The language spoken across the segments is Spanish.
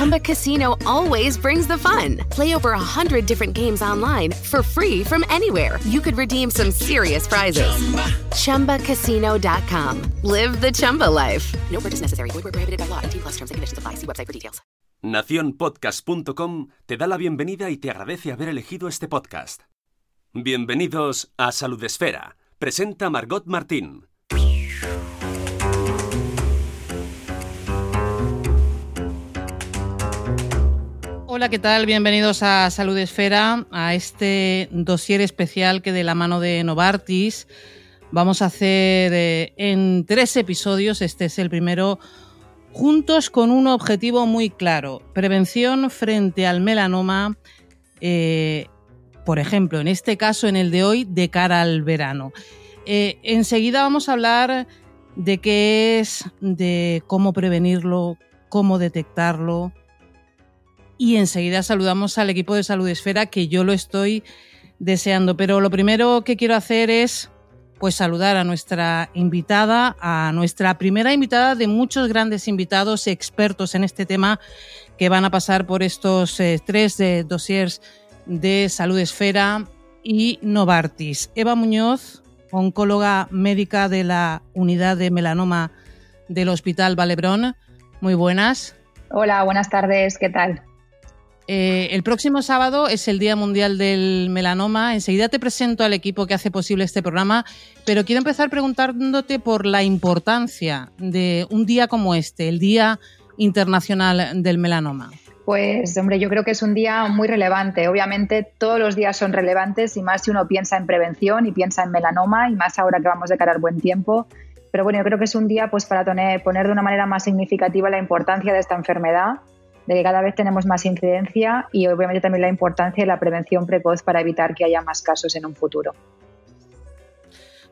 Chumba Casino always brings the fun. Play over a hundred different games online for free from anywhere. You could redeem some serious prizes. Chumba. ChumbaCasino.com. Live the Chumba life. No purchase necessary. Void where prohibited by law. T plus terms and conditions apply. See website for details. Naciónpodcast.com te da la bienvenida y te agradece haber elegido este podcast. Bienvenidos a Salud Esfera. Presenta Margot Martín. Hola, ¿qué tal? Bienvenidos a Salud Esfera, a este dossier especial que de la mano de Novartis vamos a hacer eh, en tres episodios. Este es el primero, juntos con un objetivo muy claro, prevención frente al melanoma, eh, por ejemplo, en este caso, en el de hoy, de cara al verano. Eh, enseguida vamos a hablar de qué es, de cómo prevenirlo, cómo detectarlo, y enseguida saludamos al equipo de Salud Esfera que yo lo estoy deseando. Pero lo primero que quiero hacer es pues saludar a nuestra invitada, a nuestra primera invitada de muchos grandes invitados expertos en este tema que van a pasar por estos eh, tres eh, dossiers de Salud Esfera y Novartis. Eva Muñoz, oncóloga médica de la unidad de melanoma del Hospital Valebrón. Muy buenas. Hola, buenas tardes, ¿qué tal? Eh, el próximo sábado es el Día Mundial del Melanoma. Enseguida te presento al equipo que hace posible este programa, pero quiero empezar preguntándote por la importancia de un día como este, el Día Internacional del Melanoma. Pues hombre, yo creo que es un día muy relevante. Obviamente todos los días son relevantes y más si uno piensa en prevención y piensa en melanoma y más ahora que vamos de cara al buen tiempo. Pero bueno, yo creo que es un día pues para poner de una manera más significativa la importancia de esta enfermedad de que cada vez tenemos más incidencia y obviamente también la importancia de la prevención precoz para evitar que haya más casos en un futuro.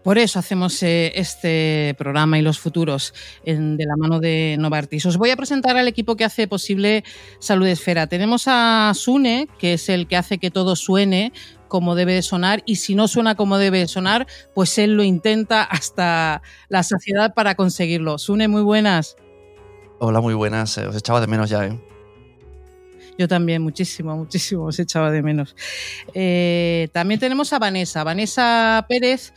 Por eso hacemos eh, este programa y los futuros de la mano de Novartis. Os voy a presentar al equipo que hace posible Salud Esfera. Tenemos a Sune, que es el que hace que todo suene como debe de sonar y si no suena como debe de sonar, pues él lo intenta hasta la saciedad para conseguirlo. Sune, muy buenas. Hola, muy buenas. Os echaba de menos ya, ¿eh? Yo también, muchísimo, muchísimo, os echaba de menos. Eh, también tenemos a Vanessa, Vanessa Pérez.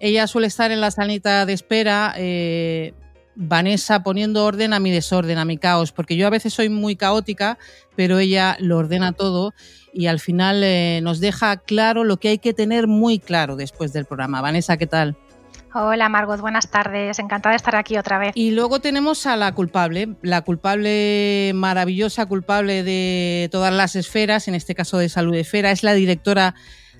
Ella suele estar en la salita de espera. Eh, Vanessa poniendo orden a mi desorden, a mi caos, porque yo a veces soy muy caótica, pero ella lo ordena todo y al final eh, nos deja claro lo que hay que tener muy claro después del programa. Vanessa, ¿qué tal? Hola Margot, buenas tardes. Encantada de estar aquí otra vez. Y luego tenemos a la culpable, la culpable maravillosa, culpable de todas las esferas, en este caso de Salud Esfera, es la directora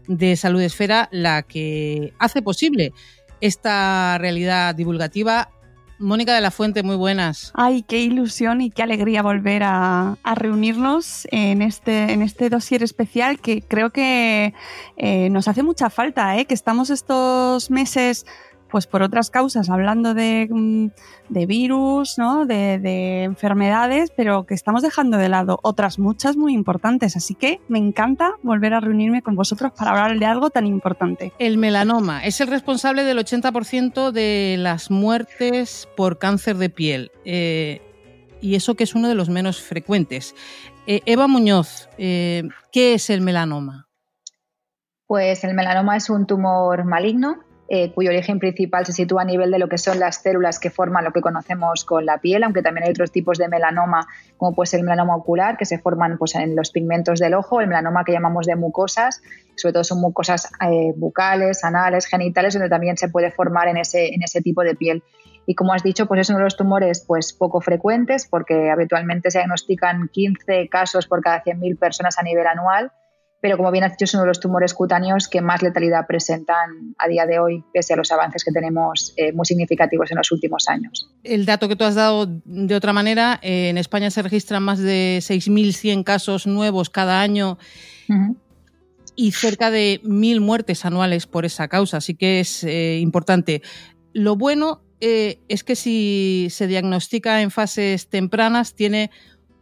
de Salud Esfera la que hace posible esta realidad divulgativa. Mónica de la Fuente, muy buenas. Ay, qué ilusión y qué alegría volver a, reunirnos en este, en este dossier especial que creo que eh, nos hace mucha falta, ¿eh? que estamos estos meses pues por otras causas, hablando de, mm, virus, ¿no? De, enfermedades, pero que estamos dejando de lado otras muchas muy importantes. Así que me encanta volver a reunirme con vosotros para hablar de algo tan importante. El melanoma es el responsable del 80% de las muertes por cáncer de piel. Eh, y eso que es uno de los menos frecuentes. Eh, Eva Muñoz, eh, ¿qué es el melanoma? Pues el melanoma es un tumor maligno eh, cuyo origen principal se sitúa a nivel de lo que son las células que forman lo que conocemos con la piel, aunque también hay otros tipos de melanoma, como puede ser el melanoma ocular, que se forman pues, en los pigmentos del ojo, el melanoma que llamamos de mucosas, sobre todo son mucosas eh, bucales, anales, genitales, donde también se puede formar en ese, en ese tipo de piel. Y como has dicho, pues es uno de los tumores pues, poco frecuentes, porque habitualmente se diagnostican 15 casos por cada 100.000 personas a nivel anual pero como bien has dicho es uno de los tumores cutáneos que más letalidad presentan a día de hoy, pese a los avances que tenemos eh, muy significativos en los últimos años. El dato que tú has dado de otra manera, eh, en España se registran más de 6.100 casos nuevos cada año. Y cerca de mil muertes anuales por esa causa, así que es eh, importante. Lo bueno es que si se diagnostica en fases tempranas, tiene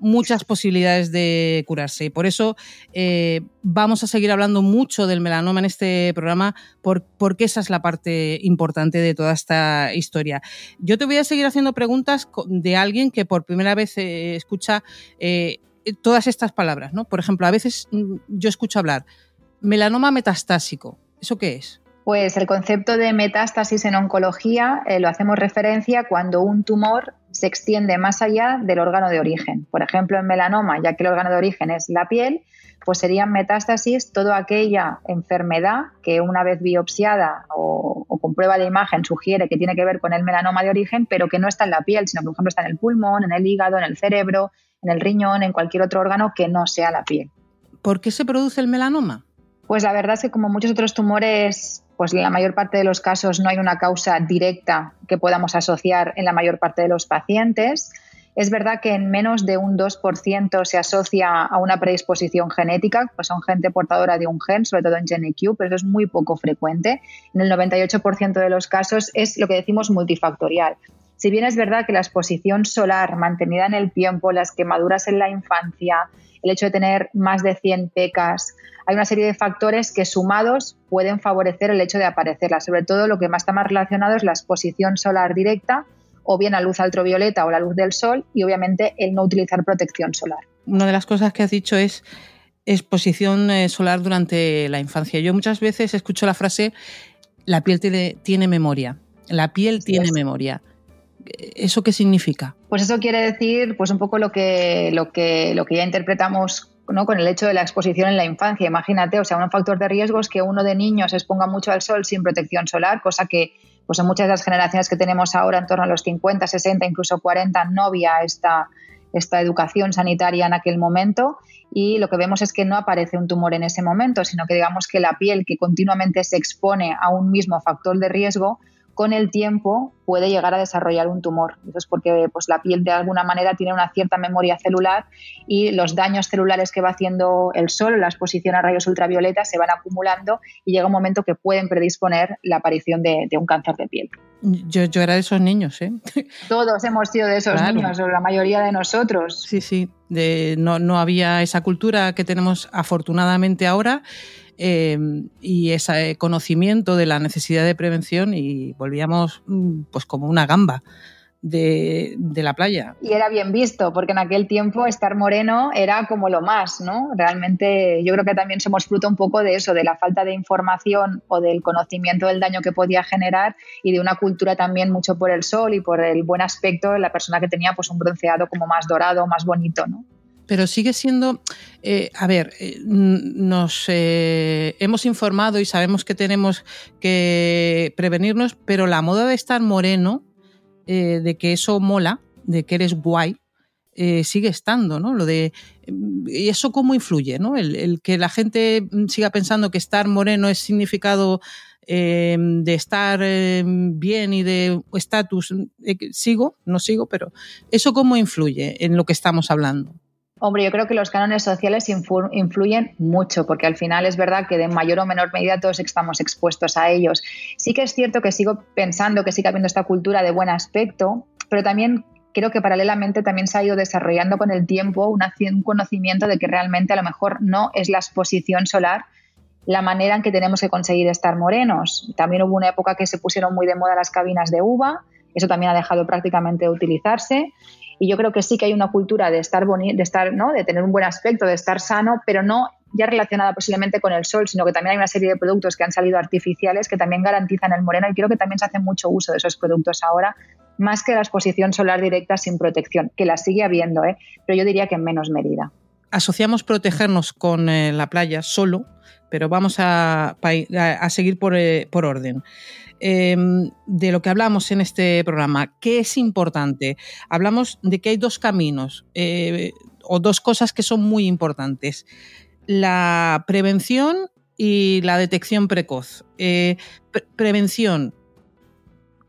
muchas posibilidades de curarse. Por eso eh, vamos a seguir hablando mucho del melanoma en este programa, porque esa es la parte importante de toda esta historia. Yo te voy a seguir haciendo preguntas de alguien que por primera vez eh, escucha eh, todas estas palabras. ¿no? Por ejemplo, a veces mm, yo escucho hablar melanoma metastásico. ¿Eso qué es? Pues el concepto de metástasis en oncología lo hacemos referencia cuando un tumor se extiende más allá del órgano de origen. Por ejemplo, en melanoma, ya que el órgano de origen es la piel, pues serían metástasis toda aquella enfermedad que una vez biopsiada o, con prueba de imagen sugiere que tiene que ver con el melanoma de origen, pero que no está en la piel, sino que por ejemplo está en el pulmón, en el hígado, en el cerebro, en el riñón, en cualquier otro órgano que no sea la piel. ¿Por qué se produce el melanoma? Pues la verdad es que como muchos otros tumores pues en la mayor parte de los casos no hay una causa directa que podamos asociar en la mayor parte de los pacientes. Es verdad que en menos de un 2% se asocia a una predisposición genética, pues son gente portadora de un gen, sobre todo en GeneQ, pero eso es muy poco frecuente. En el 98% de los casos es lo que decimos multifactorial. Si bien es verdad que la exposición solar mantenida en el tiempo, las quemaduras en la infancia, el hecho de tener más de 100 pecas, hay una serie de factores que sumados pueden favorecer el hecho de aparecerla. Sobre todo lo que más está más relacionado es la exposición solar directa o bien a luz ultravioleta o la luz del sol y obviamente el no utilizar protección solar. Una de las cosas que has dicho es exposición eh, solar durante la infancia. Yo muchas veces escucho la frase la piel tiene, memoria. La piel tiene memoria. ¿Eso qué significa? Pues eso quiere decir pues un poco lo que, lo que, lo que ya interpretamos con el hecho de la exposición en la infancia. Imagínate, o sea, un factor de riesgo es que uno de niños se exponga mucho al sol sin protección solar, cosa que pues en muchas de las generaciones que tenemos ahora, en torno a los 50, 60, incluso 40, no había esta, esta educación sanitaria en aquel momento y lo que vemos es que no aparece un tumor en ese momento, sino que digamos que la piel que continuamente se expone a un mismo factor de riesgo con el tiempo puede llegar a desarrollar un tumor. Eso es porque pues, la piel de alguna manera tiene una cierta memoria celular y los daños celulares que va haciendo el sol, la exposición a rayos ultravioleta, se van acumulando y llega un momento que pueden predisponer la aparición de, un cáncer de piel. Yo, yo, era de esos niños, ¿eh? Todos hemos sido de esos niños, o la mayoría de nosotros. Sí, sí. De, no, no había esa cultura que tenemos afortunadamente ahora Em, y ese conocimiento de la necesidad de prevención y volvíamos mm, pues como una gamba. De, de, la playa. Y era bien visto, porque en aquel tiempo estar moreno era como lo más, ¿no? Realmente yo creo que también somos fruto un poco de eso, de la falta de información o del conocimiento del daño que podía generar y de una cultura también mucho por el sol y por el buen aspecto de la persona que tenía pues un bronceado como más dorado, más bonito, ¿no? Pero sigue siendo, eh, a ver, eh, nos eh, hemos informado y sabemos que tenemos que prevenirnos, pero la moda de estar moreno, de que eso mola, de que eres guay, sigue estando, ¿no? Lo de y eso cómo influye, ¿no? El, que la gente siga pensando que estar moreno es significado de estar bien y de estatus, sigo, no sigo, pero eso cómo influye en lo que estamos hablando. Hombre, yo creo que los cánones sociales influyen mucho, porque al final es verdad que de mayor o menor medida todos estamos expuestos a ellos. Sí que es cierto que sigo pensando que sigue habiendo esta cultura de buen aspecto, pero también creo que paralelamente también se ha ido desarrollando con el tiempo un conocimiento de que realmente a lo mejor no es la exposición solar la manera en que tenemos que conseguir estar morenos. También hubo una época que se pusieron muy de moda las cabinas de uva, eso también ha dejado prácticamente de utilizarse. Y yo creo que sí que hay una cultura de estar de estar, ¿no? De tener un buen aspecto, de estar sano, pero no ya relacionada posiblemente con el sol, sino que también hay una serie de productos que han salido artificiales que también garantizan el moreno y creo que también se hace mucho uso de esos productos ahora, más que la exposición solar directa sin protección, que la sigue habiendo, ¿eh? pero yo diría que en menos medida. Asociamos protegernos con eh, la playa solo, pero vamos a, a, seguir por, eh, por orden. Em, de lo que hablamos en este programa. ¿Qué es importante? Hablamos de que hay dos caminos eh, o dos cosas que son muy importantes. La prevención y la detección precoz. Eh, prevención.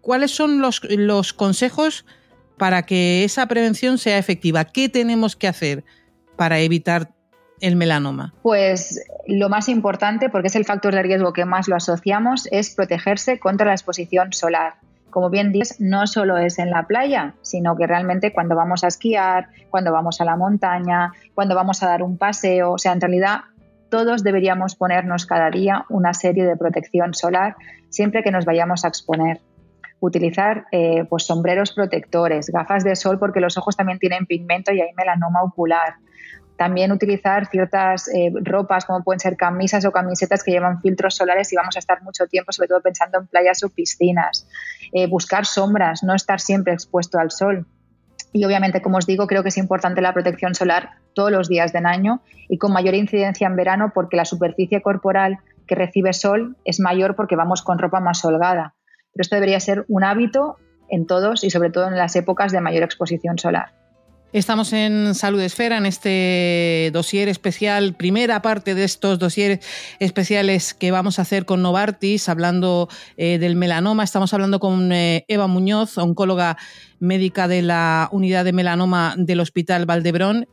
¿Cuáles son los, los consejos para que esa prevención sea efectiva? ¿Qué tenemos que hacer para evitar el melanoma? Pues lo más importante, porque es el factor de riesgo que más lo asociamos, es protegerse contra la exposición solar. como bien dices, no solo es en la playa, sino que realmente cuando vamos a esquiar, cuando vamos a la montaña, cuando vamos a dar un paseo, o sea, en realidad todos deberíamos ponernos cada día una serie de protección solar siempre que nos vayamos a exponer. Utilizar eh, pues sombreros protectores, gafas de sol porque los ojos también tienen pigmento y hay melanoma ocular. También utilizar ciertas eh, ropas como pueden ser camisas o camisetas que llevan filtros solares y vamos a estar mucho tiempo, sobre todo pensando en playas o piscinas. Eh, buscar sombras, no estar siempre expuesto al sol. Y obviamente, como os digo, creo que es importante la protección solar todos los días del año y con mayor incidencia en verano porque la superficie corporal que recibe sol es mayor porque vamos con ropa más holgada. Pero esto debería ser un hábito en todos y sobre todo en las épocas de mayor exposición solar. Estamos en Salud Esfera, en este dossier especial, primera parte de estos dossiers especiales que vamos a hacer con Novartis, hablando eh, del melanoma. Estamos hablando con eh, Eva Muñoz, oncóloga médica de la unidad de melanoma del Hospital Valdebrón.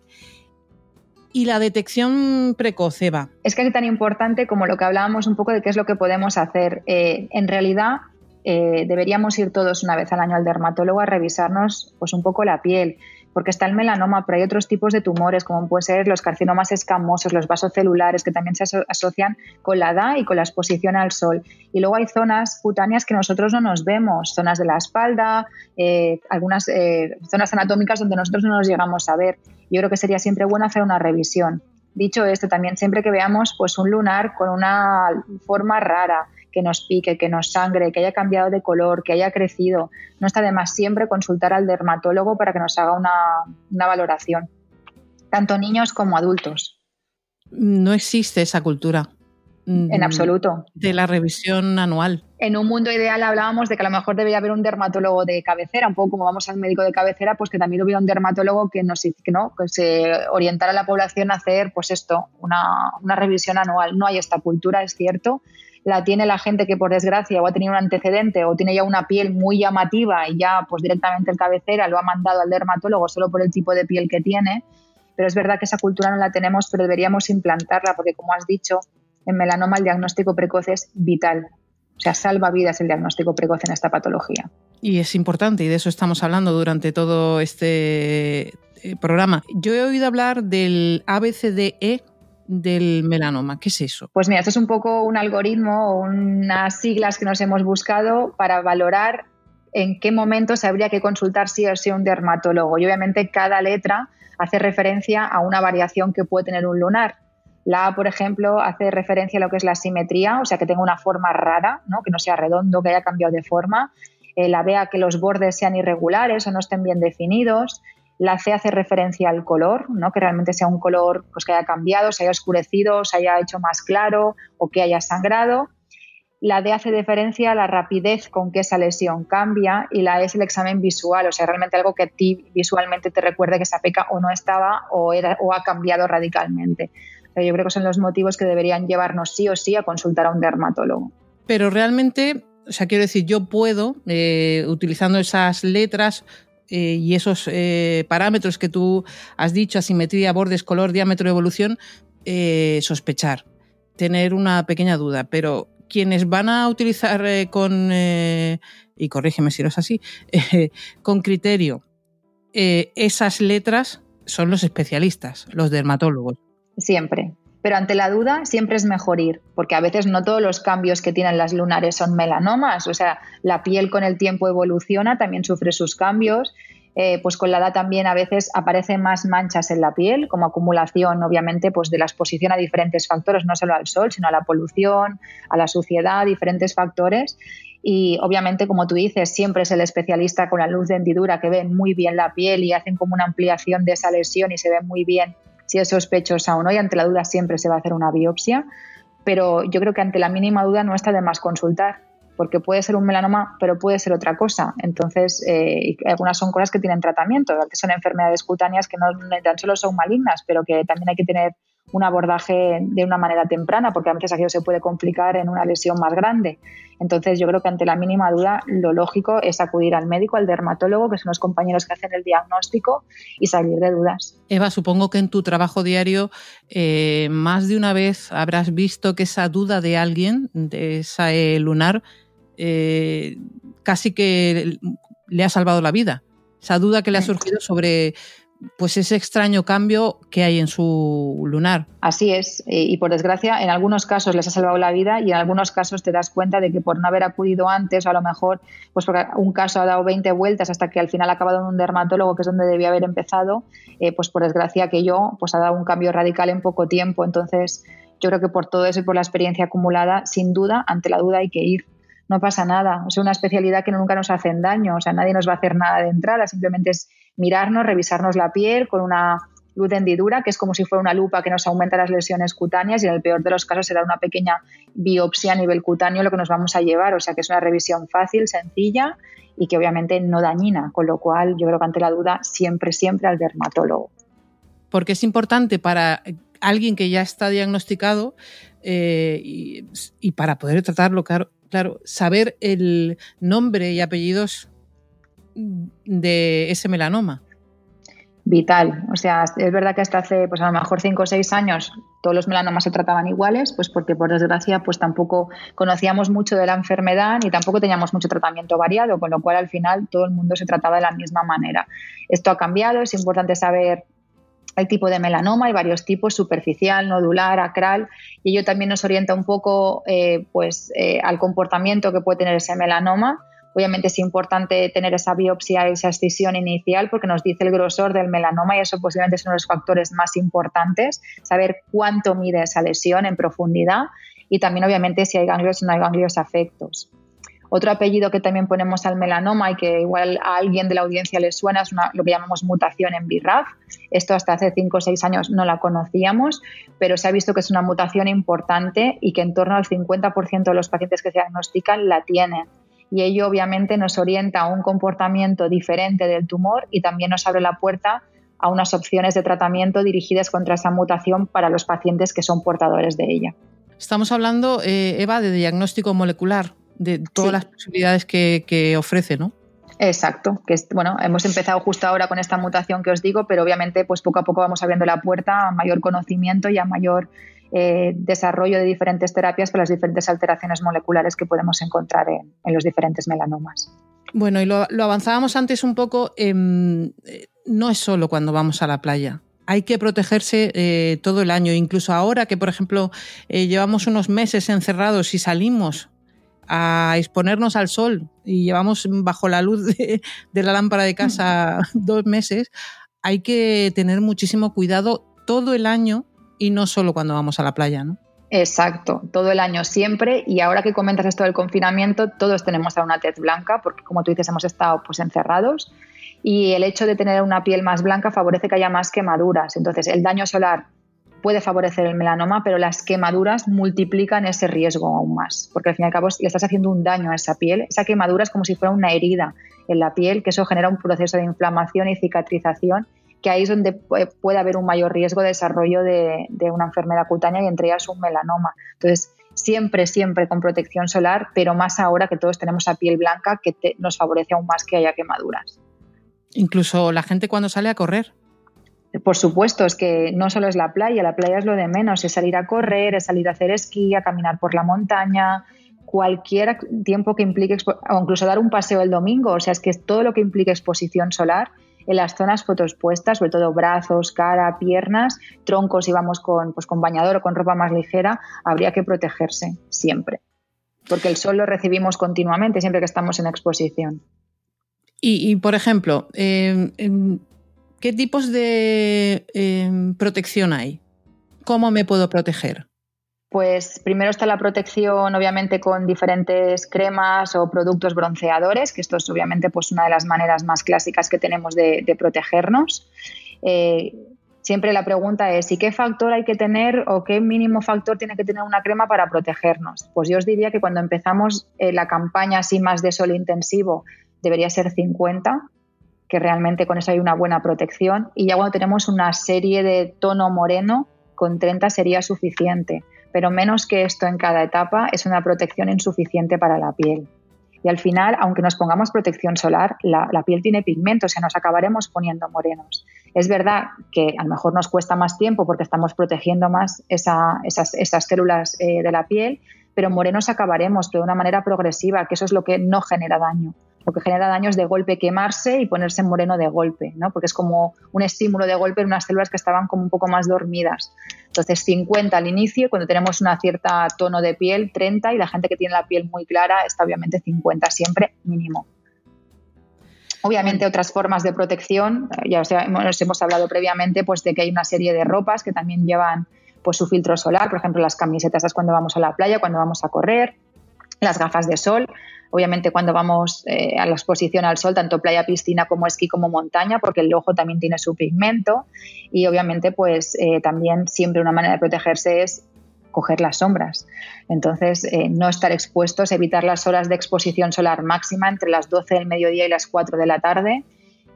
Y la detección precoz, Eva. Es casi tan importante como lo que hablábamos un poco de qué es lo que podemos hacer. Eh, en realidad, deberíamos ir todos una vez al año al dermatólogo a revisarnos pues, un poco la piel porque está el melanoma, pero hay otros tipos de tumores, como pueden ser los carcinomas escamosos, los vasocelulares, que también se asocian con la edad y con la exposición al sol. Y luego hay zonas cutáneas que nosotros no nos vemos, zonas de la espalda, eh, algunas eh, zonas anatómicas donde nosotros no nos llegamos a ver. Yo creo que sería siempre bueno hacer una revisión. Dicho esto, también siempre que veamos pues, un lunar con una forma rara, que nos pique, que nos sangre, que haya cambiado de color, que haya crecido. No está de más siempre consultar al dermatólogo para que nos haga una, valoración, tanto niños como adultos. No existe esa cultura. En absoluto. De la revisión anual. En un mundo ideal hablábamos de que a lo mejor debería haber un dermatólogo de cabecera, un poco como vamos al médico de cabecera, pues que también hubiera un dermatólogo que nos que no, que se orientara a la población a hacer, pues esto, una, una revisión anual. No hay esta cultura, es cierto, la tiene la gente que por desgracia o ha tenido un antecedente o tiene ya una piel muy llamativa y ya pues directamente el cabecera lo ha mandado al dermatólogo solo por el tipo de piel que tiene. Pero es verdad que esa cultura no la tenemos, pero deberíamos implantarla porque como has dicho, en melanoma el diagnóstico precoz es vital. O sea, salva vidas el diagnóstico precoz en esta patología. Y es importante, y de eso estamos hablando durante todo este eh, programa. Yo he oído hablar del ABCDE, del melanoma. ¿Qué es eso? Pues mira, esto es un poco un algoritmo unas siglas que nos hemos buscado para valorar en qué momentos habría que consultar sí o sí un dermatólogo. Y obviamente cada letra hace referencia a una variación que puede tener un lunar. La A, por ejemplo, hace referencia a lo que es la simetría, o sea, que tenga una forma rara, ¿no? que no sea redondo, que haya cambiado de forma. Eh, la B, que los bordes sean irregulares o no estén bien definidos. La C hace referencia al color, ¿no? que realmente sea un color pues, que haya cambiado, se haya oscurecido, se haya hecho más claro o que haya sangrado. La D hace referencia a la rapidez con que esa lesión cambia y la E es el examen visual, o sea, realmente algo que a ti visualmente te recuerde que esa peca o no estaba o, o ha cambiado radicalmente. yo creo que son los motivos que deberían llevarnos sí o sí a consultar a un dermatólogo. Pero realmente, o sea, quiero decir, yo puedo, eh, utilizando esas letras, eh, y esos eh, parámetros que tú has dicho, asimetría, bordes, color, diámetro, evolución, eh, sospechar, tener una pequeña duda, pero quienes van a utilizar con, y corrígeme si no es así, con criterio esas letras son los especialistas, los dermatólogos. Siempre, pero ante la duda siempre es mejor ir, porque a veces no todos los cambios que tienen las lunares son melanomas, o sea, la piel con el tiempo evoluciona, también sufre sus cambios, eh, pues con la edad también a veces aparecen más manchas en la piel, como acumulación, obviamente, pues de la exposición a diferentes factores, no solo al sol, sino a la polución, a la suciedad, diferentes factores. Y obviamente, como tú dices, siempre es el especialista con la luz de hendidura que ve muy bien la piel y hacen como una ampliación de esa lesión y se ve muy bien si es sospechosa o no y ante la duda siempre se va a hacer una biopsia, pero yo creo que ante la mínima duda no está de más consultar porque puede ser un melanoma, pero puede ser otra cosa. Entonces, eh, algunas son cosas que tienen tratamiento, que son enfermedades cutáneas que no tan solo son malignas, pero que también hay que tener un abordaje de una manera temprana, porque a veces aquello se puede complicar en una lesión más grande. Entonces, yo creo que ante la mínima duda, lo lógico es acudir al médico, al dermatólogo, que son los compañeros que hacen el diagnóstico, y salir de dudas. Eva, supongo que en tu trabajo diario eh, más de una vez habrás visto que esa duda de alguien, de esa lunar, eh, casi que le ha salvado la vida. Esa duda que le ha surgido sobre pues ese extraño cambio que hay en su lunar. Así es, eh, y por desgracia en algunos casos les ha salvado la vida y en algunos casos te das cuenta de que por no haber acudido antes, a lo mejor pues un caso ha dado 20 vueltas hasta que al final ha acabado en un dermatólogo, que es donde debía haber empezado, eh, pues por desgracia que yo pues ha dado un cambio radical en poco tiempo. Entonces yo creo que por todo eso y por la experiencia acumulada, sin duda, ante la duda hay que ir no pasa nada. Es una especialidad que nunca nos hacen daño, o sea, nadie nos va a hacer nada de entrada, simplemente es mirarnos, revisarnos la piel con una luz de hendidura, que es como si fuera una lupa que nos aumenta las lesiones cutáneas y en el peor de los casos será una pequeña biopsia a nivel cutáneo lo que nos vamos a llevar, o sea que es una revisión fácil, sencilla y que obviamente no dañina, con lo cual yo creo que ante la duda siempre, siempre al dermatólogo. Porque es importante para alguien que ya está diagnosticado eh, y, para poder tratarlo, claro, claro, saber el nombre y apellidos de ese melanoma. Vital. O sea, es verdad que hasta hace, pues a lo mejor cinco o seis años, todos los melanomas se trataban iguales, pues porque por desgracia, pues tampoco conocíamos mucho de la enfermedad ni tampoco teníamos mucho tratamiento variado, con lo cual al final todo el mundo se trataba de la misma manera. Esto ha cambiado, es importante saber el tipo de melanoma, hay varios tipos, superficial, nodular, acral, y ello también nos orienta un poco eh, pues, eh, al comportamiento que puede tener ese melanoma. Obviamente es importante tener esa biopsia, esa excisión inicial, porque nos dice el grosor del melanoma y eso posiblemente es uno de los factores más importantes, saber cuánto mide esa lesión en profundidad y también obviamente si hay ganglios o no hay ganglios afectos. Otro apellido que también ponemos al melanoma y que igual a alguien de la audiencia le suena es lo que llamamos mutación en BRAF. Esto hasta hace 5 o 6 años no la conocíamos, pero se ha visto que es una mutación importante y que en torno al 50% de los pacientes que se diagnostican la tienen. Y ello obviamente nos orienta a un comportamiento diferente del tumor y también nos abre la puerta a unas opciones de tratamiento dirigidas contra esa mutación para los pacientes que son portadores de ella. Estamos hablando, eh, Eva, de diagnóstico molecular de todas las posibilidades que, ofrece, ¿no? Exacto, que bueno, hemos empezado justo ahora con esta mutación que os digo, pero obviamente pues poco a poco vamos abriendo la puerta a mayor conocimiento y a mayor eh, desarrollo de diferentes terapias para las diferentes alteraciones moleculares que podemos encontrar en, los diferentes melanomas. Bueno, y lo, avanzábamos antes un poco, em, eh, no es solo cuando vamos a la playa, hay que protegerse eh, todo el año, incluso ahora que, por ejemplo, llevamos unos meses encerrados y salimos a exponernos al sol y llevamos bajo la luz de, la lámpara de casa dos meses, hay que tener muchísimo cuidado todo el año y no solo cuando vamos a la playa, ¿no? Exacto, todo el año siempre. Y ahora que comentas esto del confinamiento, todos tenemos a una tez blanca, porque como tú dices, hemos estado pues encerrados. Y el hecho de tener una piel más blanca favorece que haya más quemaduras. Entonces, el daño solar puede favorecer el melanoma, pero las quemaduras multiplican ese riesgo aún más, porque al fin y al cabo le estás haciendo un daño a esa piel. Esa quemadura es como si fuera una herida en la piel, que eso genera un proceso de inflamación y cicatrización, que ahí es donde puede haber un mayor riesgo de desarrollo de, una enfermedad cutánea y entre ellas un melanoma. Entonces, siempre, siempre con protección solar, pero más ahora que todos tenemos a piel blanca, que nos favorece aún más que haya quemaduras. Incluso la gente cuando sale a correr, por supuesto, es que no solo es la playa, la playa es lo de menos, es salir a correr, es salir a hacer esquí, a caminar por la montaña, cualquier tiempo que implique, o incluso dar un paseo el domingo, o sea, es que todo lo que implique exposición solar en las zonas fotoexpuestas, sobre todo brazos, cara, piernas, troncos y vamos con, pues, con bañador o con ropa más ligera, habría que protegerse siempre, porque el sol lo recibimos continuamente siempre que estamos en exposición. Y, por ejemplo, eh, ¿Qué tipos de em, protección hay? ¿Cómo me puedo proteger? Pues primero está la protección, obviamente, con diferentes cremas o productos bronceadores, que esto es obviamente pues, una de las maneras más clásicas que tenemos de, protegernos. Eh, siempre la pregunta es, ¿y qué factor hay que tener o qué mínimo factor tiene que tener una crema para protegernos? Pues yo os diría que cuando empezamos eh, la campaña así más de sol intensivo, debería ser 50, que realmente con eso hay una buena protección. Y ya cuando tenemos una serie de tono moreno, con 30 sería suficiente. Pero menos que esto en cada etapa es una protección insuficiente para la piel. Y al final, aunque nos pongamos protección solar, la, piel tiene pigmentos, o sea, nos acabaremos poniendo morenos. Es verdad que a lo mejor nos cuesta más tiempo porque estamos protegiendo más esas, esas, células eh, de la piel, pero morenos acabaremos, pero de una manera progresiva, que eso es lo que no genera daño. Lo que genera daño es de golpe quemarse y ponerse moreno de golpe, ¿no? porque es como un estímulo de golpe en unas células que estaban como un poco más dormidas. Entonces 50 al inicio, cuando tenemos una cierta tono de piel, 30 y la gente que tiene la piel muy clara está obviamente 50 siempre mínimo. Obviamente otras formas de protección, eh, ya os hemos hablado previamente pues de que hay una serie de ropas que también llevan pues su filtro solar, por ejemplo las camisetas cuando vamos a la playa, cuando vamos a correr, las gafas de sol, obviamente cuando vamos eh, a la exposición al sol, tanto playa, piscina como esquí como montaña, porque el ojo también tiene su pigmento y obviamente pues eh, también siempre una manera de protegerse es coger las sombras. Entonces, eh, no estar expuestos, evitar las horas de exposición solar máxima entre las 12 del mediodía y las 4 de la tarde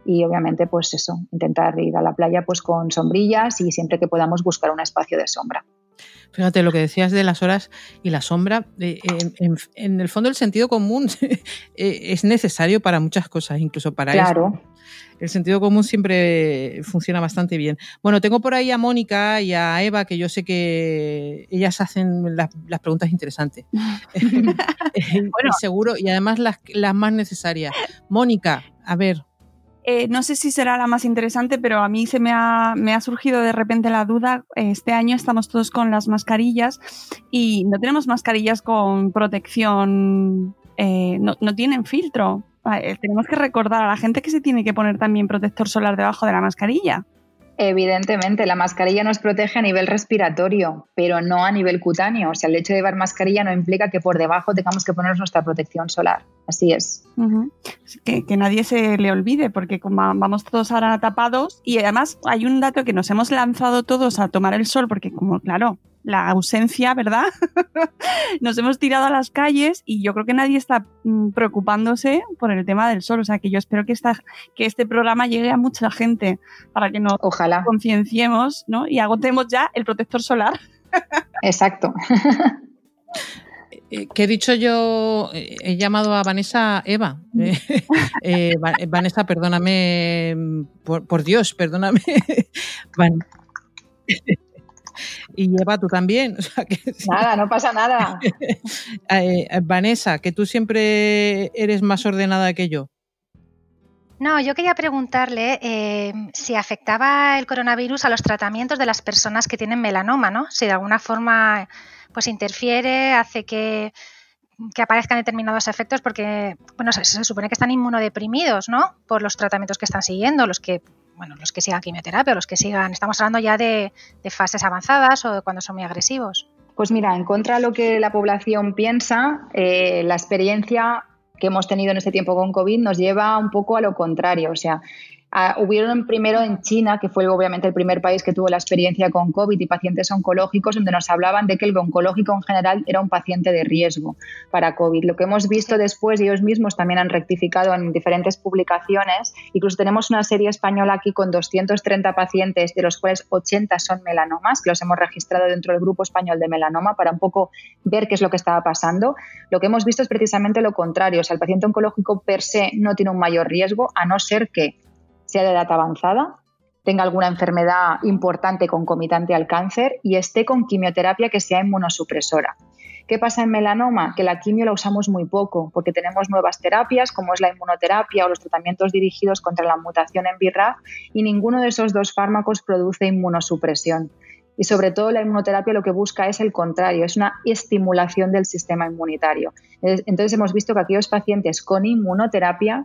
y obviamente pues eso, intentar ir a la playa pues con sombrillas y siempre que podamos buscar un espacio de sombra. Fíjate lo que decías de las horas y la sombra. Eh, en, el fondo, el sentido común eh, es necesario para muchas cosas, incluso para claro el sentido común siempre funciona bastante bien. Bueno, tengo por ahí a Mónica y a Eva, que yo sé que ellas hacen las, preguntas interesantes. bueno, seguro, y además las, más necesarias. Mónica, a ver. Eh, no sé si será la más interesante, pero a mí se me ha, surgido de repente la duda. Este año estamos todos con las mascarillas y no tenemos mascarillas con protección, eh, no, tienen filtro. Eh, tenemos que recordar a la gente que se tiene que poner también protector solar debajo de la mascarilla. Evidentemente, la mascarilla nos protege a nivel respiratorio, pero no a nivel cutáneo. O sea, el hecho de llevar mascarilla no implica que por debajo tengamos que poner nuestra protección solar. Así es. que, que, nadie se le olvide, porque como vamos todos ahora tapados, y además hay un dato que nos hemos lanzado todos a tomar el sol, porque como, claro, la ausencia, ¿verdad? Nos hemos tirado a las calles y yo creo que nadie está mm, preocupándose por el tema del sol. O sea, que yo espero que, esta, que este programa llegue a mucha gente para que nos concienciemos ¿no? y agotemos ya el protector solar. Exacto. Eh, ¿Qué he dicho yo? Eh, he llamado a Vanessa Eva. Eh, Vanessa, perdóname, por, Dios, perdóname. y Eva, tú también. nada, no pasa nada. Eh, eh, Vanessa, que tú siempre eres más ordenada que yo. No, yo quería preguntarle eh, si afectaba el coronavirus a los tratamientos de las personas que tienen melanoma, ¿no? Si de alguna forma pues interfiere, hace que, que aparezcan determinados efectos, porque bueno, se, se, supone que están inmunodeprimidos, ¿no? Por los tratamientos que están siguiendo, los que bueno, los que sigan quimioterapia, los que sigan, estamos hablando ya de, fases avanzadas o de cuando son muy agresivos. Pues mira, en contra de lo que la población piensa, eh, la experiencia que hemos tenido en este tiempo con COVID nos lleva un poco a lo contrario. O sea, Ah, hubieron primero en China, que fue obviamente el primer país que tuvo la experiencia con COVID y pacientes oncológicos, donde nos hablaban de que el oncológico en general era un paciente de riesgo para COVID. Lo que hemos visto después, ellos mismos también han rectificado en diferentes publicaciones, incluso tenemos una serie española aquí con 230 pacientes, de los cuales 80 son melanomas, que los hemos registrado dentro del grupo español de melanoma para un poco ver qué es lo que estaba pasando. Lo que hemos visto es precisamente lo contrario, o sea, el paciente oncológico per se no tiene un mayor riesgo, a no ser que sea de edad avanzada, tenga alguna enfermedad importante concomitante al cáncer y esté con quimioterapia que sea inmunosupresora. ¿Qué pasa en melanoma? Que la quimio la usamos muy poco porque tenemos nuevas terapias como es la inmunoterapia o los tratamientos dirigidos contra la mutación en BRAF y ninguno de esos dos fármacos produce inmunosupresión. Y sobre todo la inmunoterapia lo que busca es el contrario, es una estimulación del sistema inmunitario. Entonces hemos visto que aquellos pacientes con inmunoterapia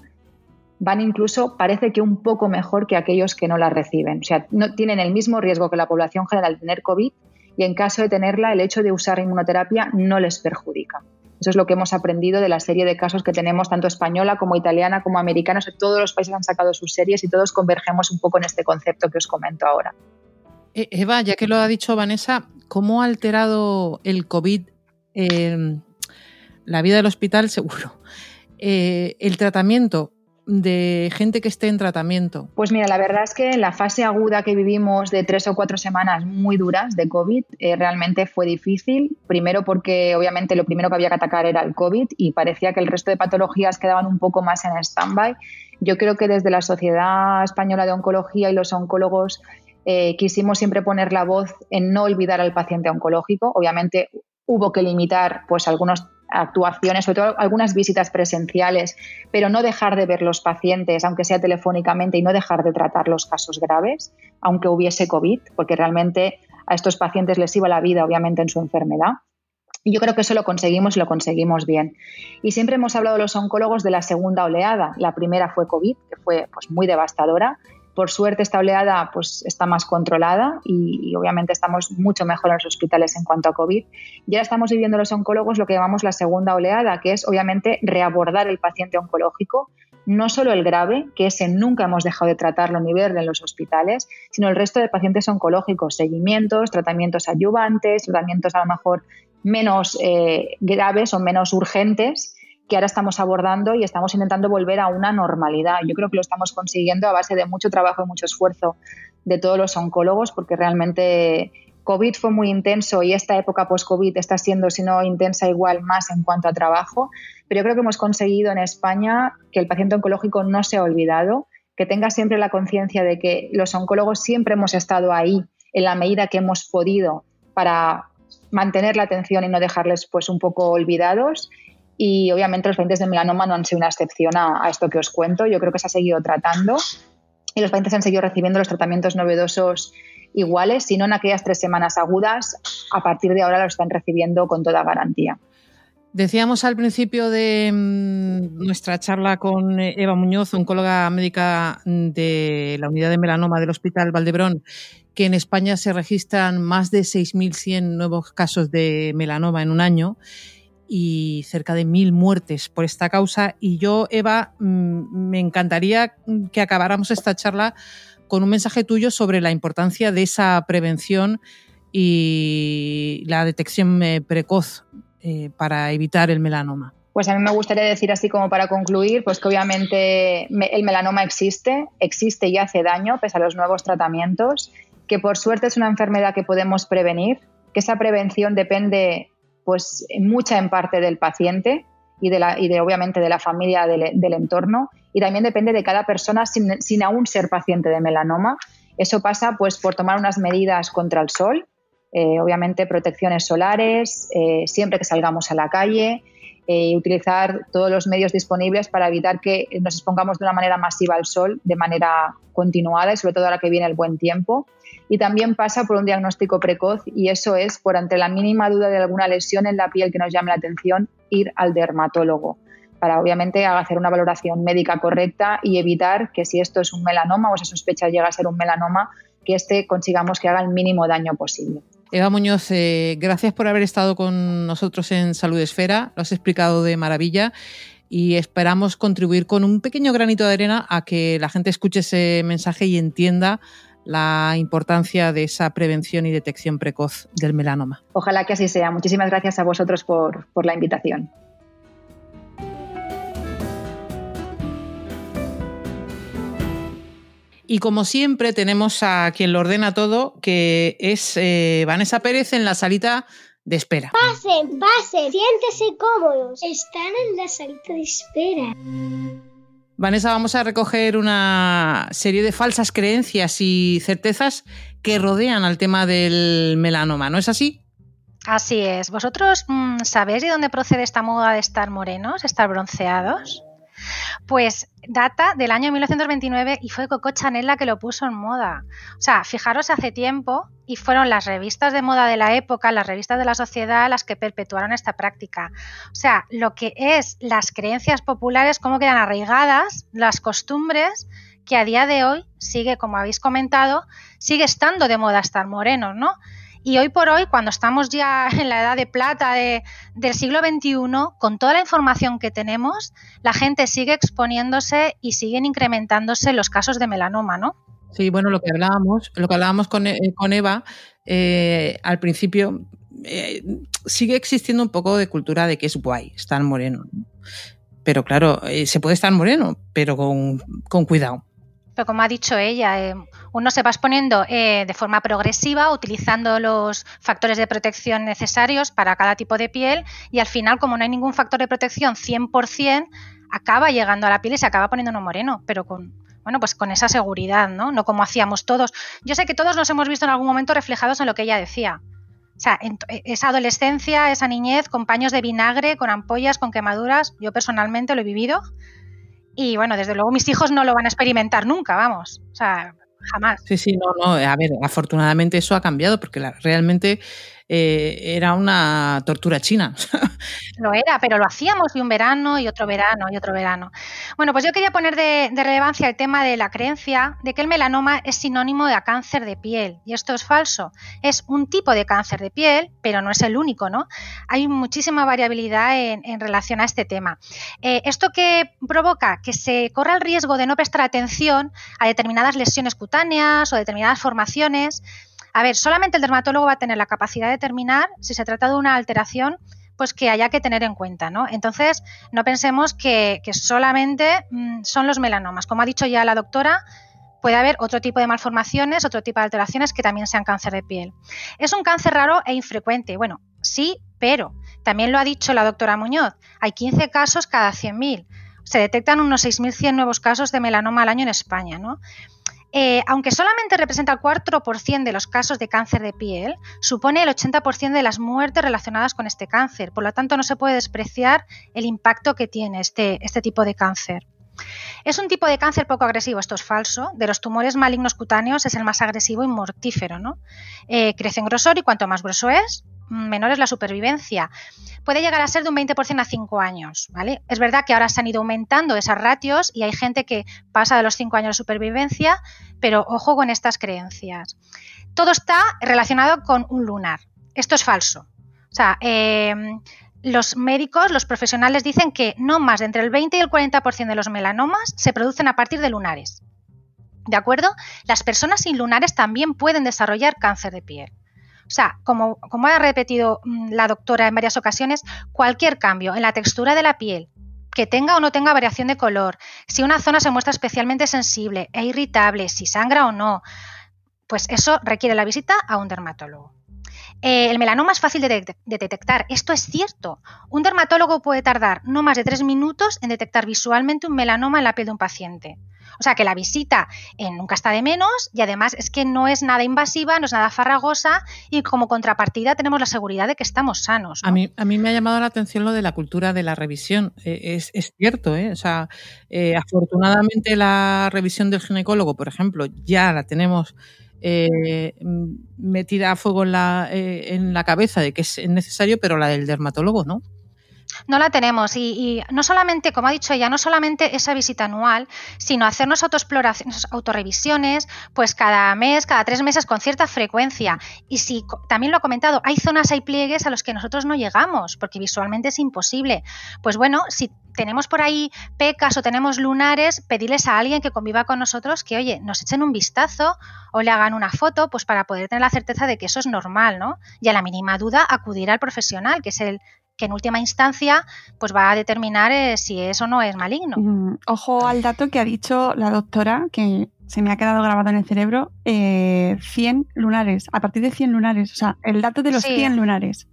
van incluso, parece que un poco mejor que aquellos que no la reciben. O sea, no tienen el mismo riesgo que la población general de tener COVID y en caso de tenerla, el hecho de usar inmunoterapia no les perjudica. Eso es lo que hemos aprendido de la serie de casos que tenemos, tanto española como italiana como americana. todos los países han sacado sus series y todos convergemos un poco en este concepto que os comento ahora. E, Eva, ya que lo ha dicho Vanessa, ¿cómo ha alterado el COVID eh, la vida del hospital? Seguro. Eh, el tratamiento de gente que esté en tratamiento? Pues mira, la verdad es que la fase aguda que vivimos de tres o cuatro semanas muy duras de COVID, eh, realmente fue difícil. Primero porque obviamente lo primero que había que atacar era el COVID y parecía que el resto de patologías quedaban un poco más en stand-by. Yo creo que desde la Sociedad Española de Oncología y los oncólogos eh, quisimos siempre poner la voz en no olvidar al paciente oncológico. Obviamente hubo que limitar pues algunas actuaciones, sobre todo algunas visitas presenciales, pero no dejar de ver los pacientes, aunque sea telefónicamente, y no dejar de tratar los casos graves, aunque hubiese COVID, porque realmente a estos pacientes les iba la vida, obviamente, en su enfermedad. Y yo creo que eso lo conseguimos y lo conseguimos bien. Y siempre hemos hablado los oncólogos de la segunda oleada. La primera fue COVID, que fue pues, muy devastadora. Por suerte esta oleada pues, está más controlada y, obviamente estamos mucho mejor en los hospitales en cuanto a COVID. Y ahora estamos viviendo los oncólogos lo que llamamos la segunda oleada, que es obviamente reabordar el paciente oncológico, no solo el grave, que ese nunca hemos dejado de tratarlo ni verlo en los hospitales, sino el resto de pacientes oncológicos, seguimientos, tratamientos ayudantes, tratamientos a lo mejor menos eh, graves o menos urgentes que ahora estamos abordando y estamos intentando volver a una normalidad. Yo creo que lo estamos consiguiendo a base de mucho trabajo y mucho esfuerzo de todos los oncólogos porque realmente COVID fue muy intenso y esta época post-COVID está siendo, si no intensa, igual más en cuanto a trabajo. Pero yo creo que hemos conseguido en España que el paciente oncológico no se ha olvidado, que tenga siempre la conciencia de que los oncólogos siempre hemos estado ahí en la medida que hemos podido para mantener la atención y no dejarles pues un poco olvidados. Y obviamente los pacientes de melanoma no han sido una excepción a, esto que os cuento. Yo creo que se ha seguido tratando y los pacientes han seguido recibiendo los tratamientos novedosos iguales, si no en aquellas tres semanas agudas, a partir de ahora lo están recibiendo con toda garantía. Decíamos al principio de mm, nuestra charla con Eva Muñoz, oncóloga médica de la unidad de melanoma del Hospital Valdebrón, que en España se registran más de 6.100 nuevos casos de melanoma en un año y cerca de mil muertes por esta causa. Y yo, Eva, mm, me encantaría que acabáramos esta charla con un mensaje tuyo sobre la importancia de esa prevención y la detección eh, precoz eh, para evitar el melanoma. Pues a mí me gustaría decir así como para concluir, pues que obviamente el melanoma existe, existe y hace daño pese a los nuevos tratamientos que por suerte es una enfermedad que podemos prevenir, que esa prevención depende pues mucha en parte del paciente y de, la, y de obviamente de la familia del, entorno y también depende de cada persona sin, sin, aún ser paciente de melanoma. Eso pasa pues por tomar unas medidas contra el sol, eh, obviamente protecciones solares, eh, siempre que salgamos a la calle, eh, utilizar todos los medios disponibles para evitar que nos expongamos de una manera masiva al sol de manera continuada y sobre todo ahora que viene el buen tiempo. Y también pasa por un diagnóstico precoz y eso es por ante la mínima duda de alguna lesión en la piel que nos llame la atención ir al dermatólogo para obviamente hacer una valoración médica correcta y evitar que si esto es un melanoma o esa sospecha llega a ser un melanoma, que este consigamos que haga el mínimo daño posible. Eva Muñoz, eh, gracias por haber estado con nosotros en Salud Esfera, lo has explicado de maravilla y esperamos contribuir con un pequeño granito de arena a que la gente escuche ese mensaje y entienda la importancia de esa prevención y detección precoz del melanoma. Ojalá que así sea. Muchísimas gracias a vosotros por, por la invitación. Y como siempre tenemos a quien lo ordena todo, que es eh, Vanessa Pérez en la salita de espera. Pasen, pasen, siéntese cómodos. Están en la salita de espera. Vanessa, vamos a recoger una serie de falsas creencias y certezas que rodean al tema del melanoma, ¿no es así? Así es. ¿Vosotros mmm, sabéis de dónde procede esta moda de estar morenos, estar bronceados? Pues data del año 1929 y fue Coco Chanel la que lo puso en moda. O sea, fijaros hace tiempo y fueron las revistas de moda de la época, las revistas de la sociedad las que perpetuaron esta práctica. O sea, lo que es las creencias populares, cómo quedan arraigadas, las costumbres que a día de hoy sigue, como habéis comentado, sigue estando de moda estar morenos, ¿no? Y hoy por hoy, cuando estamos ya en la edad de plata del siglo XXI, con toda la información que tenemos, la gente sigue exponiéndose y siguen incrementándose los casos de melanoma, ¿no? Sí, bueno, lo que hablábamos, lo que hablábamos con, eh, Eva eh, al principio, eh, sigue existiendo un poco de cultura de que es guay estar moreno. Pero claro, se puede estar moreno, pero con, con cuidado. Pero como ha dicho ella, eh, uno se va exponiendo eh, de forma progresiva, utilizando los factores de protección necesarios para cada tipo de piel y al final, como no hay ningún factor de protección 100%, acaba llegando a la piel y se acaba poniendo uno moreno, pero con, bueno, pues con esa seguridad, ¿no? No como hacíamos todos. Yo sé que todos nos hemos visto en algún momento reflejados en lo que ella decía. O sea, e, esa adolescencia, esa niñez con paños de vinagre, con ampollas, con quemaduras, yo personalmente lo he vivido. Y bueno, desde luego mis hijos no lo van a experimentar nunca, vamos. O sea, jamás. Sí, sí, no, no. A ver, afortunadamente eso ha cambiado porque realmente eh, era una tortura china. Lo era, pero lo hacíamos y un verano y otro verano y otro verano. Bueno, pues yo quería poner de, relevancia el tema de la creencia de que el melanoma es sinónimo de cáncer de piel. Y esto es falso. Es un tipo de cáncer de piel, pero no es el único, ¿no? Hay muchísima variabilidad en, relación a este tema. Eh, ¿Esto que provoca? Que se corra el riesgo de no prestar atención a determinadas lesiones cutáneas o determinadas formaciones a ver, solamente el dermatólogo va a tener la capacidad de determinar si se trata de una alteración pues que haya que tener en cuenta, ¿no? Entonces, no pensemos que, solamente mm, son los melanomas. Como ha dicho ya la doctora, puede haber otro tipo de malformaciones, otro tipo de alteraciones que también sean cáncer de piel. Es un cáncer raro e infrecuente. Bueno, sí, pero también lo ha dicho la doctora Muñoz. Hay 15 casos cada 100.000. Se detectan unos 6.100 nuevos casos de melanoma al año en España, ¿no? Eh, aunque solamente representa el 4% de los casos de cáncer de piel, supone el 80% de las muertes relacionadas con este cáncer. Por lo tanto, no se puede despreciar el impacto que tiene este, este tipo de cáncer. Es un tipo de cáncer poco agresivo, esto es falso. De los tumores malignos cutáneos es el más agresivo y mortífero. ¿no? Eh, crece en grosor y cuanto más grueso es, menor es la supervivencia. Puede llegar a ser de un 20% a 5 años, ¿vale? Es verdad que ahora se han ido aumentando esas ratios y hay gente que pasa de los 5 años de supervivencia, pero ojo con estas creencias. Todo está relacionado con un lunar. Esto es falso. O sea, em, los médicos, los profesionales dicen que no más de entre el 20 y el 40% de los melanomas se producen a partir de lunares. ¿De acuerdo? Las personas sin lunares también pueden desarrollar cáncer de piel. O sea, como, como ha repetido mm, la doctora en varias ocasiones, cualquier cambio en la textura de la piel, que tenga o no tenga variación de color, si una zona se muestra especialmente sensible e irritable, si sangra o no, pues eso requiere la visita a un dermatólogo. Eh, el melanoma es fácil de, detectar, esto es cierto. Un dermatólogo puede tardar no más de tres minutos en detectar visualmente un melanoma en la piel de un paciente. O sea que la visita eh, nunca está de menos y además es que no es nada invasiva, no es nada farragosa y como contrapartida tenemos la seguridad de que estamos sanos. A, mí, a mí me ha llamado la atención lo de la cultura de la revisión. E, es, es, cierto, ¿eh? O sea, eh, afortunadamente la revisión del ginecólogo, por ejemplo, ya la tenemos eh, metida a fuego en la, en la cabeza de que es necesario, pero la del dermatólogo no. No la tenemos y, no solamente, como ha dicho ella, no solamente esa visita anual, sino hacernos autoexploraciones, autorrevisiones, pues cada mes, cada tres meses con cierta frecuencia. Y si también lo ha comentado, hay zonas, hay pliegues a los que nosotros no llegamos, porque visualmente es imposible. Pues bueno, si tenemos por ahí pecas o tenemos lunares, pedirles a alguien que conviva con nosotros que, oye, nos echen un vistazo o le hagan una foto, pues para poder tener la certeza de que eso es normal, ¿no? Y a la mínima duda acudir al profesional, que es el que en última instancia pues va a determinar eh, si eso no es maligno. Mm, ojo al dato que ha dicho la doctora, que se me ha quedado grabado en el cerebro, 100 eh, lunares, a partir de 100 lunares, o sea, el dato de los 100 lunares.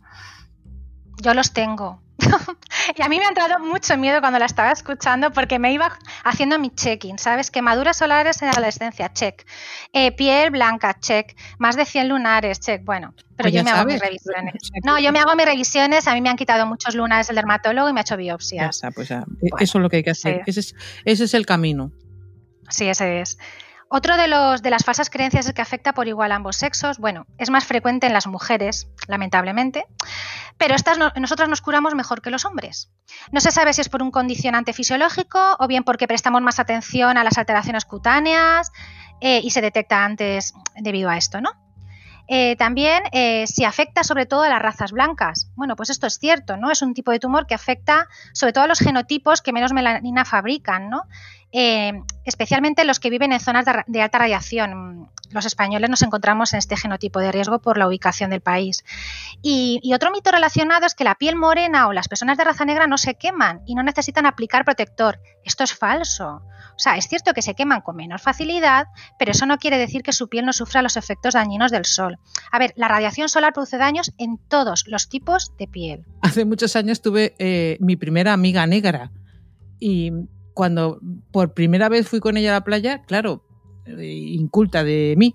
Yo los tengo. y a mí me ha entrado mucho miedo cuando la estaba escuchando porque me iba haciendo mi check-in, ¿sabes? Quemaduras solares en la adolescencia, check. Eh, piel blanca, check. Más de 100 lunares, check. Bueno, pero pues yo me hago mis revisiones. No, yo me hago mis revisiones. A mí me han quitado muchos lunares el dermatólogo y me ha hecho biopsias. pues Eso es lo que hay que hacer. Ese, es, ese es el camino. Sí, ese es. Otro de, los, de las falsas creencias es que afecta por igual a ambos sexos. Bueno, es más frecuente en las mujeres, lamentablemente, pero estas nosotras nos curamos mejor que los hombres. No se sabe si es por un condicionante fisiológico o bien porque prestamos más atención a las alteraciones cutáneas eh, y se detecta antes debido a esto, ¿no? Eh, también eh, si afecta sobre todo a las razas blancas. Bueno, pues esto es cierto, ¿no? Es un tipo de tumor que afecta sobre todo a los genotipos que menos melanina fabrican, ¿no? Eh, especialmente los que viven en zonas de, alta radiación. Los españoles nos encontramos en este genotipo de riesgo por la ubicación del país. Y, otro mito relacionado es que la piel morena o las personas de raza negra no se queman y no necesitan aplicar protector. Esto es falso. O sea, es cierto que se queman con menor facilidad, pero eso no quiere decir que su piel no sufra los efectos dañinos del sol. A ver, la radiación solar produce daños en todos los tipos de piel. Hace muchos años tuve eh, mi primera amiga negra y cuando por primera vez fui con ella a la playa, claro, eh, inculta de mí,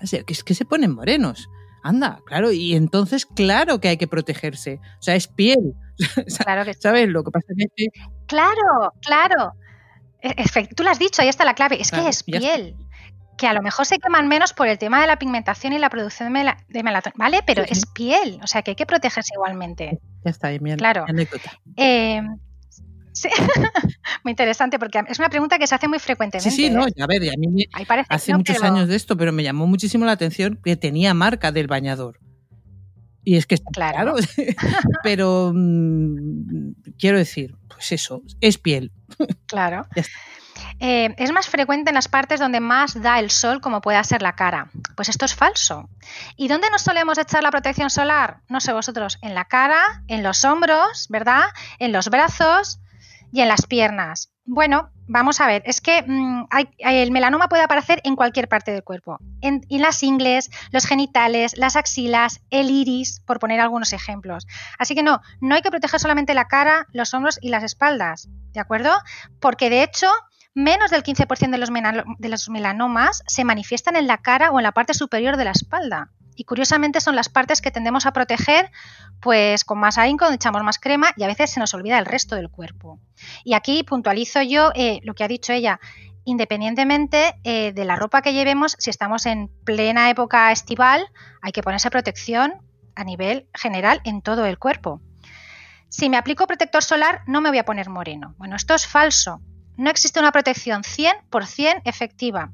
es que se ponen morenos. Anda, claro, y entonces claro que hay que protegerse. O sea, es piel. Claro que ¿Sabes? Lo que pasa es que... Claro, claro. E, tú lo has dicho, ahí está la clave. Es que es piel. Que a lo mejor se queman menos por el tema de la pigmentación y la producción de, de melatonina, ¿vale? Pero Sí, es piel, o sea que hay que protegerse igualmente. Ya está, mi an- Claro. anécdota. Eh, sí. muy interesante porque es una pregunta que se hace muy frecuentemente. Sí, sí, no, ¿eh? ya a ver, a mí me- Ahí hace no, muchos pero- años de esto, pero me llamó muchísimo la atención que tenía marca del bañador. Y es que está Claro. claro, pero mm, quiero decir, pues eso, es piel. Claro. Eh, es más frecuente en las partes donde más da el sol, como pueda ser la cara. Pues esto es falso. ¿Y dónde nos solemos echar la protección solar? No sé vosotros, en la cara, en los hombros, ¿verdad? En los brazos y en las piernas. Bueno, vamos a ver, es que mm, hay- el melanoma puede aparecer en cualquier parte del cuerpo, en, en las ingles, los genitales, las axilas, el iris, por poner algunos ejemplos. Así que no, no hay que proteger solamente la cara, los hombros y las espaldas, ¿de acuerdo? Porque de hecho, menos del 15% de los, melanomas se manifiestan en la cara o en la parte superior de la espalda. Y curiosamente son las partes que tendemos a proteger pues con más ahínco, echamos más crema y a veces se nos olvida el resto del cuerpo. Y aquí puntualizo yo eh, lo que ha dicho ella. Independientemente eh, de la ropa que llevemos, si estamos en plena época estival, hay que ponerse protección a nivel general en todo el cuerpo. Si me aplico protector solar, no me voy a poner moreno. Bueno, esto es falso. No existe una protección 100% efectiva.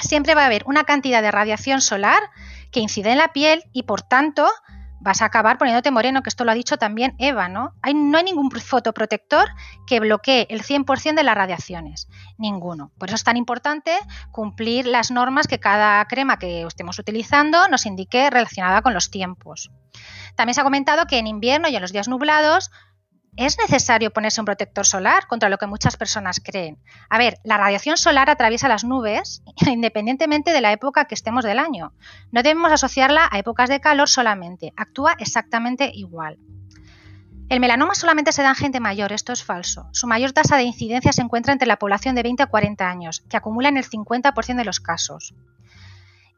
Siempre va a haber una cantidad de radiación solar que incide en la piel y por tanto vas a acabar poniéndote moreno, que esto lo ha dicho también Eva, ¿no? Hay, no hay ningún fotoprotector que bloquee el 100% de las radiaciones, ninguno. Por eso es tan importante cumplir las normas que cada crema que estemos utilizando nos indique relacionada con los tiempos. También se ha comentado que en invierno y en los días nublados es necesario ponerse un protector solar contra lo que muchas personas creen. A ver, la radiación solar atraviesa las nubes independientemente de la época que estemos del año. No debemos asociarla a épocas de calor solamente, actúa exactamente igual. El melanoma solamente se da en gente mayor, esto es falso. Su mayor tasa de incidencia se encuentra entre la población de 20 a 40 años, que acumulan el 50% de los casos.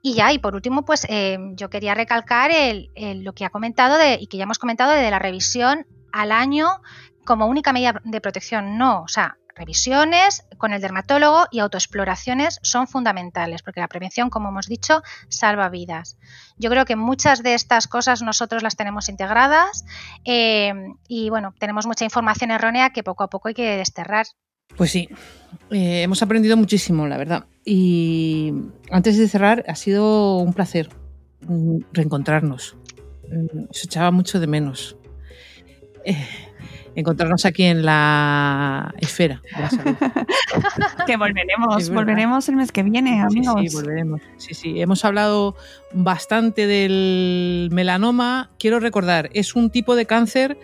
Y ya, y por último, pues eh, yo quería recalcar lo que ha comentado y que ya hemos comentado de la revisión al año como única medida de protección. No, o sea, revisiones con el dermatólogo y autoexploraciones son fundamentales, porque la prevención, como hemos dicho, salva vidas. Yo creo que muchas de estas cosas nosotros las tenemos integradas eh, y bueno, tenemos mucha información errónea que poco a poco hay que desterrar. Pues sí, eh, hemos aprendido muchísimo, la verdad. Y antes de cerrar, ha sido un placer mm, reencontrarnos. Mm, Se echaba mucho de menos. Eh, encontrarnos aquí en la esfera de la salud. Que volveremos, volveremos el mes que viene, Sí, amigos. sí, volveremos. Sí, sí, hemos hablado bastante del melanoma. Quiero recordar, es un tipo de cáncer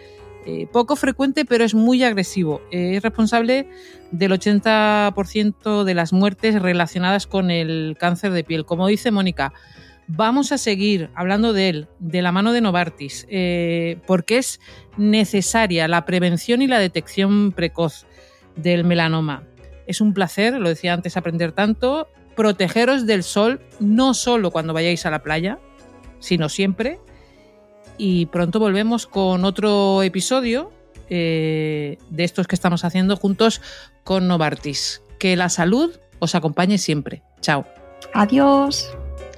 eh, poco frecuente, pero es muy agresivo. Eh, es responsable del 80% de las muertes relacionadas con el cáncer de piel. Como dice Mónica, vamos a seguir hablando de él, de la mano de Novartis, eh, porque es necesaria la prevención y la detección precoz del melanoma. Es un placer, lo decía antes, aprender tanto. Protegeros del sol, no solo cuando vayáis a la playa, sino siempre. Y pronto volvemos con otro episodio eh, de estos que estamos haciendo juntos con Novartis. Que la salud os acompañe siempre. Chao. Adiós.